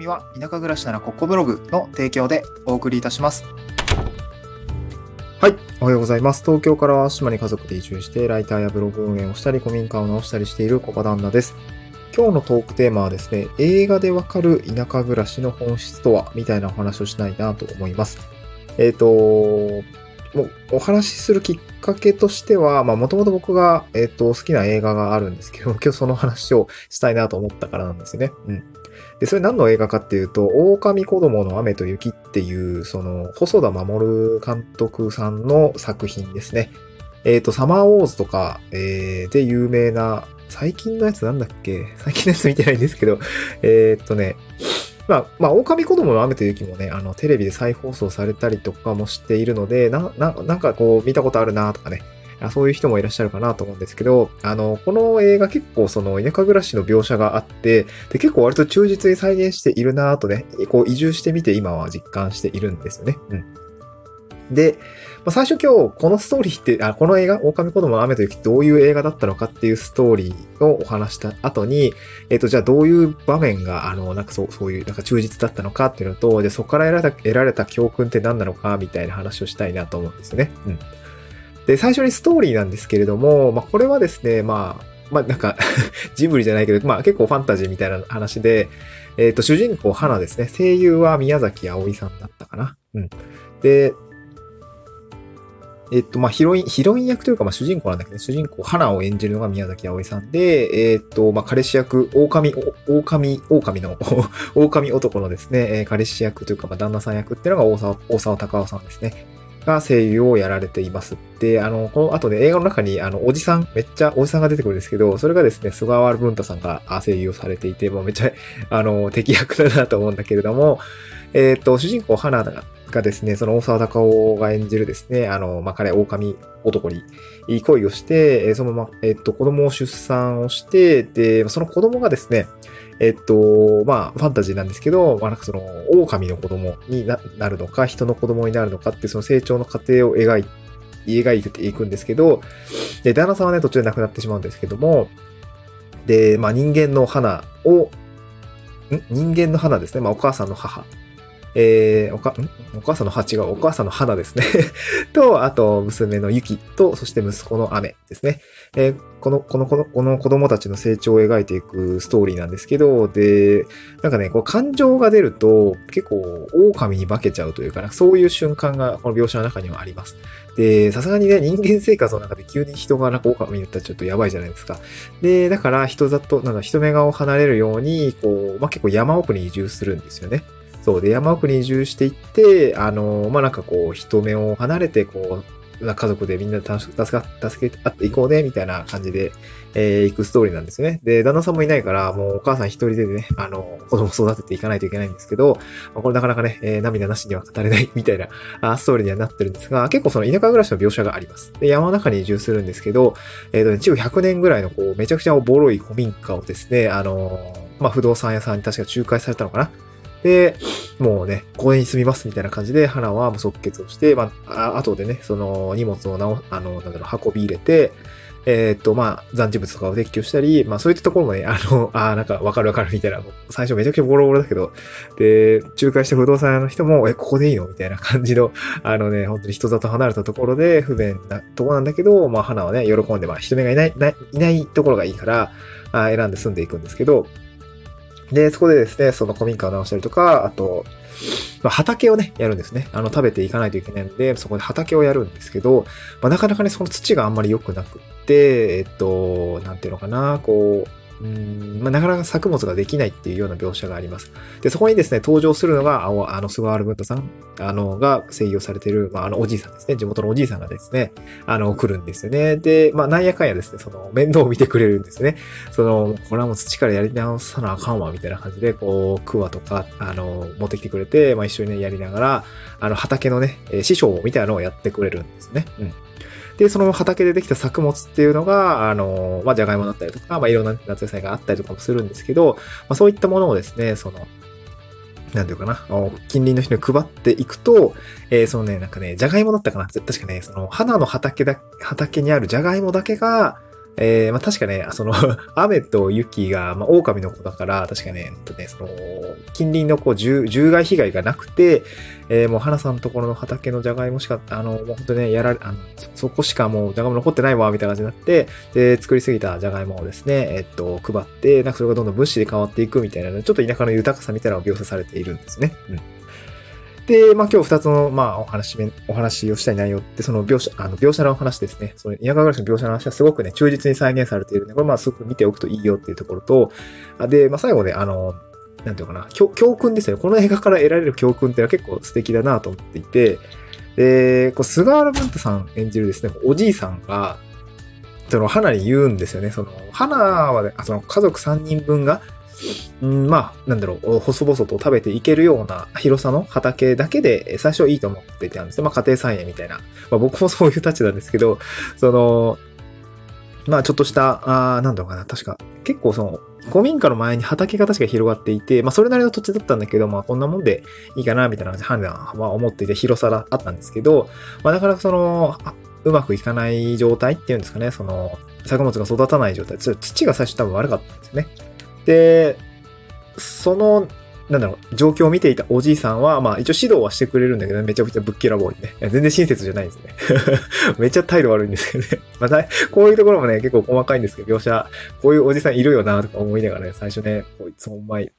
組は田舎暮らしならここブログの提供でお送りいたします。はい。おはようございます。東京から島に家族で移住して、ライターやブログ運営をしたり、古民家を直したりしているコバ旦那です。今日のトークテーマはですね、映画でわかる田舎暮らしの本質とは、みたいなお話をしたいなと思います。えっ、ー、と、もうお話しするきっかけとしては、まあもともと僕が、え、ー、と、好きな映画があるんですけど、今日その話をしたいなと思ったからなんですね。うん。で、それ何の映画かっていうと、狼子供の雨と雪っていう、その、細田守監督さんの作品ですね。えっ、ー、と、サマーウォーズとか、えー、で有名な、最近のやつなんだっけ？最近のやつ見てないんですけど、えー、っとね、まあ、まあ、狼子供の雨と雪もね、あの、テレビで再放送されたりとかもしているので、な、な、なんかこう、見たことあるなとかね、そういう人もいらっしゃるかなと思うんですけど、あの、この映画結構その田舎暮らしの描写があって、で、結構割と忠実に再現しているなとね、こう移住してみて今は実感しているんですよね。うん。で、まあ、最初今日このストーリーって、あ、この映画、狼子供の雨と雪どういう映画だったのかっていうストーリーをお話した後に、えっ、ー、と、じゃあどういう場面が、あの、なんかそう、そういう、なんか忠実だったのかっていうのと、で、そこから得られた、得られた教訓って何なのかみたいな話をしたいなと思うんですよね。うん。で、最初にストーリーなんですけれども、まあ、これはですね、まあ、まあ、なんか ジブリじゃないけど、まあ、結構ファンタジーみたいな話で、えっ、ー、と、主人公、花ですね。声優は宮崎葵さんだったかな。うん。で、えっと、まあ、ヒロイン、ヒロイン役というか、まあ、主人公なんだけど、主人公、花を演じるのが宮崎葵さんで、えっと、まあ、彼氏役、狼、狼、狼の 狼男のですね、え彼氏役というか、まあ、旦那さん役っていうのが大沢、大沢隆夫さんですね。が声優をやられています。で、あの、この後ね、映画の中に、あの、おじさん、めっちゃおじさんが出てくるんですけど、それがですね、菅原文太さんが声優をされていて、もうめっちゃ、あの、敵役だなと思うんだけれども、えっ、と、主人公、花がですね、その大沢隆夫が演じるですね、あの、まあ、彼、狼男に恋をして、そのまま、えっ、と、子供を出産をして、で、その子供がですね、えっと、まあ、ファンタジーなんですけど、まあ、なんかその、狼の子供になるのか、人の子供になるのかってその成長の過程を描い描いていくんですけど、で、旦那さんはね、途中で亡くなってしまうんですけども、で、まあ、人間の花を、ん？人間の花ですね。まあ、お母さんの母えー、おか、お母さんの8がお母さんの花ですね と、あと、娘の雪と、そして息子の雨ですね。えー、この、この、この、この子供たちの成長を描いていくストーリーなんですけど、で、なんかね、こう感情が出ると、結構、狼に化けちゃうというかな、そういう瞬間がこの描写の中にはあります。で、さすがにね、人間生活の中で急に人がなんか狼に言ったらちょっとやばいじゃないですか。で、だから人里、なんだ、人目がを離れるように、こう、まあ、結構山奥に移住するんですよね。そうで、山奥に移住していって、あの、まあ、なんかこう、人目を離れて、こう、家族でみんな助か、助け合っていこうね、みたいな感じで、えー、行くストーリーなんですよね。で、旦那さんもいないから、もうお母さん一人でね、あの、子供育てていかないといけないんですけど、まあ、これなかなかね、えー、涙なしには語れない みたいなあストーリーにはなってるんですが、結構その田舎暮らしの描写があります。で、山の中に移住するんですけど、えっ、ー、とね、築100年ぐらいのこう、めちゃくちゃボロい古民家をですね、あのまあ、不動産屋さんに確か仲介されたのかなで、もうね、公園に住みますみたいな感じで、花は即決をして、まあ、後でね、その荷物を直、あの、なんだろう、運び入れて、えー、っと、まあ、残置物とかを撤去したり、まあ、そういったところもね、あの、ああなんかわかるわかるみたいな、最初めちゃくちゃボロボロだけど、で、仲介した不動産屋の人も、え、ここでいいのみたいな感じの、あのね、本当に人里離れたところで不便なとこなんだけど、まあ、花はね、喜んで、まあ、人目がいない、ない、いないところがいいから、あ選んで住んでいくんですけど、で、そこでですね、その古民家を直したりとか、あと、まあ、畑をね、やるんですね。あの、食べていかないといけないので、そこで畑をやるんですけど、まあ、なかなかね、その土があんまり良くなくって、えっと、なんていうのかな、こう、うんまあ、なかなか作物ができないっていうような描写があります。で、そこにですね、登場するのが、あのあの、菅原文太さん、あの、が声優されている、まあ、あの、おじいさんですね。地元のおじいさんがですね、あの、来るんですよね。で、まあ、なんやかんやですね、その、面倒を見てくれるんですね。その、これはもう土からやり直さなあかんわ、みたいな感じで、こう、クワとか、あの、持ってきてくれて、まあ、一緒にね、やりながら、あの、畑のね、師匠みたいなのをやってくれるんですね。うん。で、その畑でできた作物っていうのが、あの、まあ、じゃがいもだったりとか、まあ、いろんな夏野菜があったりとかもするんですけど、まあ、そういったものをですね、その、なんていうかな、近隣の人に配っていくと、えー、そのね、なんかね、じゃがいもだったかな。確かね、その、花の畑だ、畑にあるじゃがいもだけが、えー、まあ確かね、その 雨と雪が、まあ狼の子だから、確かね、とねその、近隣のこう、獣害被害がなくて、えー、もう花さんのところの畑のじゃがいもしか、あの、もう本当ね、やられ、あの、そこしかもうじゃがいも残ってないわ、みたいな感じになって、で、作りすぎたじゃがいもをですね、えっと、配って、なんかそれがどんどん物資で変わっていくみたいな、ちょっと田舎の豊かさみたいなのを描写されているんですね。うん。で、まあ今日二つの、まあお話お話をしたい内容って、その描写、あの、描写の話ですね。その田舎暮らしの描写の話はすごくね、忠実に再現されているんで、これまあすごく見ておくといいよっていうところと、で、まあ最後ね、あの、なんていうかな、教訓ですよね。この映画から得られる教訓っていうのは結構素敵だなと思っていて、で、こう菅原文太さん演じるですね、おじいさんが、その、花に言うんですよね。その、花はね、その家族3人分が、うん、まあ、なんだろう、細々と食べていけるような広さの畑だけで最初いいと思っていたんですよ。まあ、家庭菜園みたいな。まあ、僕もそういう立ちなんですけど、その、まあ、ちょっとした、あなんだろうかな、確か、結構その、古民家の前に畑が確か広がっていて、まあそれなりの土地だったんだけど、まあこんなもんでいいかな、みたいな感じで判断は思っていて広さがあったんですけど、まあなかなかその、うまくいかない状態っていうんですかね、その、作物が育たない状態、土が最初多分悪かったんですよね。で、そのなんだろう、状況を見ていたおじいさんは、まあ一応指導はしてくれるんだけど、ねめちゃくちゃぶっきらぼうにね。全然親切じゃないんですね。めっちゃ態度悪いんですけどね。まあ、こういうところもね、結構細かいんですけど、描写、こういうおじさんいるよな、とか思いながらね、最初ね、こいつお前、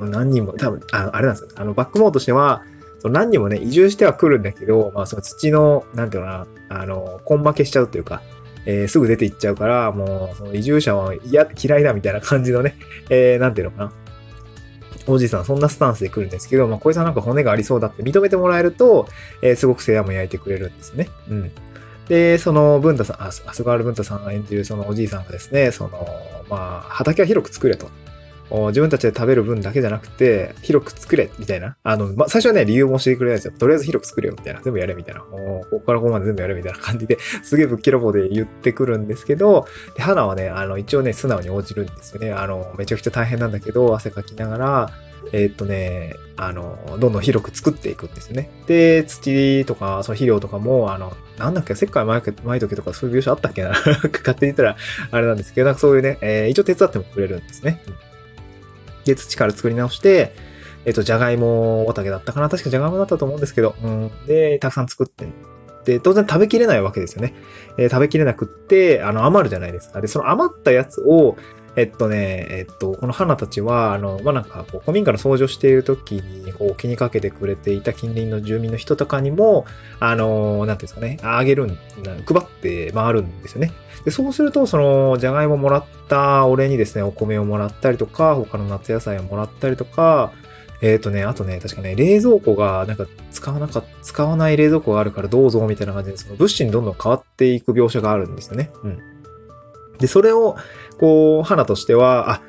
何人も、多分、ああれなんですよ。あの、バックモーとしては、その何人もね、移住しては来るんだけど、まあその土の、なんていうのかな、あの、根負けしちゃうというか、えー、すぐ出て行っちゃうから、もう、その移住者は嫌、嫌いだみたいな感じのね、えー、なんていうのかな。おじいさんそんなスタンスで来るんですけど、まあ、こいつはなんか骨がありそうだって認めてもらえると、えー、すごく世話も焼いてくれるんですね。うん。で、その、文太さん、あ、菅原文太さんが演じるそのおじいさんがですね、その、まあ、畑は広く作れと。自分たちで食べる分だけじゃなくて、広く作れ、みたいな。あの、まあ、最初はね、理由も教えてくれないですよ。とりあえず広く作れよ、みたいな。全部やれ、みたいな。おここからここまで全部やれ、みたいな感じで、すげえぶっきらぼうで言ってくるんですけど、で、花はね、あの、一応ね、素直に応じるんですよね。あの、めちゃくちゃ大変なんだけど、汗かきながら、え、っとね、あの、どんどん広く作っていくんですよね。で、土とか、その肥料とかも、あの、なんだっけ、石灰巻いとけとかそういう描写あったっけな 勝手に言ったらあれなんですけど、なんかそういうね、えー、一応手伝ってもくれるんですね。で、土から作り直して、えっ、と、じゃがいも畑だったかな確かじゃがいもだったと思うんですけど、うん。で、たくさん作って、で、当然食べきれないわけですよね。えー、食べきれなくって、あの、余るじゃないですか。で、その余ったやつを、えっとね、えっと、この花たちは、あの、まあ、なんか、こう、古民家の掃除をしている時に、こう、気にかけてくれていた近隣の住民の人とかにも、あの、なんていうんですかね、あげるん、配って回るんですよね。で、そうすると、その、じゃがいももらったお礼にですね、お米をもらったりとか、他の夏野菜をもらったりとか、えっ、ー、とね、あとね、確かね、冷蔵庫が、なんか、使わなか、使わない冷蔵庫があるからどうぞ、みたいな感じで、その物資にどんどん変わっていく描写があるんですよね。うん。で、それを、こう、花としては、あ、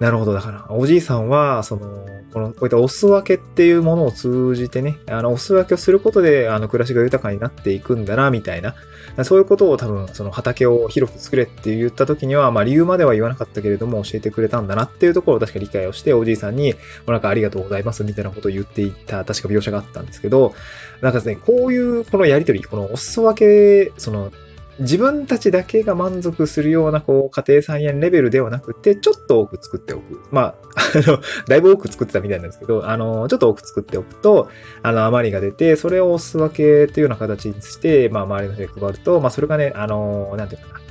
なるほど。だから、おじいさんは、その、この、こういったお裾分けっていうものを通じてね、あの、お裾分けをすることで、あの、暮らしが豊かになっていくんだな、みたいな。そういうことを多分、その畑を広く作れって言った時には、まあ理由までは言わなかったけれども、教えてくれたんだなっていうところを確か理解をして、おじいさんに、おなんかありがとうございます、みたいなことを言っていた、確か描写があったんですけど、なんかですね、こういう、このやりとり、このお裾分け、その、自分たちだけが満足するような、こう、家庭菜園レベルではなくて、ちょっと多く作っておく。まあ、あの、だいぶ多く作ってたみたいなんですけど、あの、ちょっと多く作っておくと、あの、余りが出て、それをおす分けというような形にして、まあ、周りの人に配ると、まあ、それがね、あの、なんていうかな。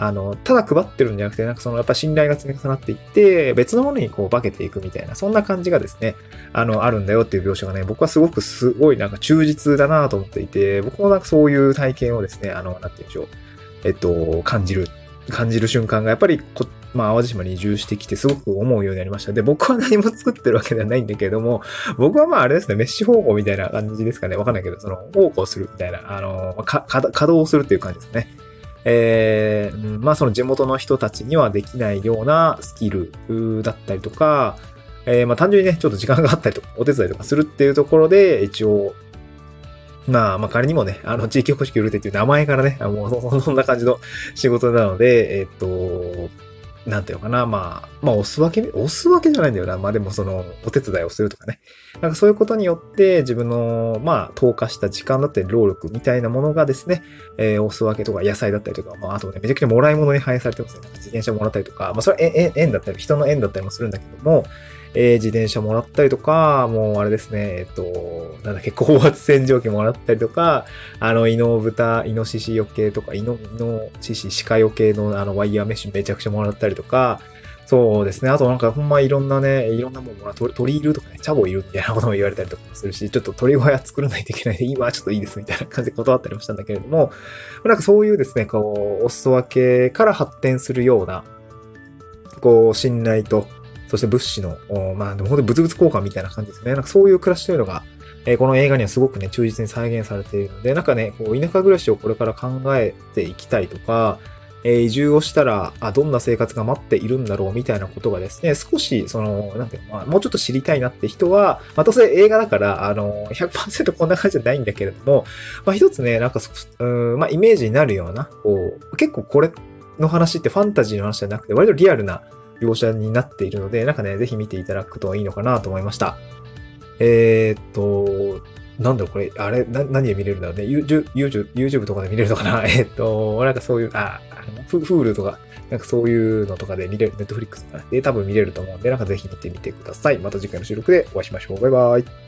あの、ただ配ってるんじゃなくて、なんかそのやっぱ信頼が積み重なっていって、別のものにこう化けていくみたいな、そんな感じがですね、あの、あるんだよっていう描写がね、僕はすごくすごいなんか忠実だなと思っていて、僕もなんかそういう体験をですね、あの、なんて言うんでしょう。えっと、感じる、感じる瞬間がやっぱりこ、まあ、淡路島に移住してきてすごく思うようになりました。で、僕は何も作ってるわけではないんだけれども、僕はまああれですね、メッシュ方向みたいな感じですかね。わかんないけど、その、方向するみたいな、あの、か、稼働するっていう感じですね。えー、まあその地元の人たちにはできないようなスキルだったりとか、えー、まあ単純にね、ちょっと時間があったりとか、お手伝いとかするっていうところで、一応、まあ、まあ仮にもね、あの、地域おこし協力隊っていう名前からね、もうそんな感じの仕事なので、えっと、なんていうのかな、まあ、まあ、押すわけ、押すわけじゃないんだよな。まあでもその、お手伝いをするとかね。なんかそういうことによって、自分の、まあ、投下した時間だったり、労力みたいなものがですね、えー、押すわけとか、野菜だったりとか、まあ、あとね、めちゃくちゃもらい物に反映されてますね。自転車もらったりとか、まあ、それは縁、縁だったり、人の縁だったりもするんだけども、えー、自転車もらったりとか、もうあれですね、えっと、なんだっけ、高圧洗浄機もらったりとか、あの、イノブタ、イノシシ余計とか、イノ、イノシシ鹿余計のあの、ワイヤーメッシュめちゃくちゃもらったりとか、そうですね。あとなんかほんまいろんなね、いろんなもんもら鳥、鳥いるとかね、チャボいるみたいなことも言われたりとかするし、ちょっと鳥小屋作らないといけないで、今はちょっといいですみたいな感じで断ったりもしたんだけれども、なんかそういうですね、こう、お裾分けから発展するような、こう、信頼と、そして物資の、まあ、でも本当に物々交換みたいな感じですね。なんかそういう暮らしというのが、えー、この映画にはすごくね、忠実に再現されているので、なんかね、こう田舎暮らしをこれから考えていきたいとか、えー、移住をしたら、あ、どんな生活が待っているんだろうみたいなことがですね、少し、その、なんていうの、まあ、もうちょっと知りたいなって人は、またそれ映画だから、あの、100%こんな感じじゃないんだけれども、まあ、一つね、なんか、うん、まあ、イメージになるような、こう、結構これの話ってファンタジーの話じゃなくて、割とリアルな描写になっているので、なんかね、ぜひ見ていただくといいのかなと思いました。えー、っと、なんだろ、これ、あれ、な、何で見れるんだろうね。YouTube、YouTube とかで見れるのかな？え、っと、なんかそういう、あ、フールとか、なんかそういうのとかで見れる、Netflix とかで多分見れると思うんで、なんかぜひ見てみてください。また次回の収録でお会いしましょう。バイバイ。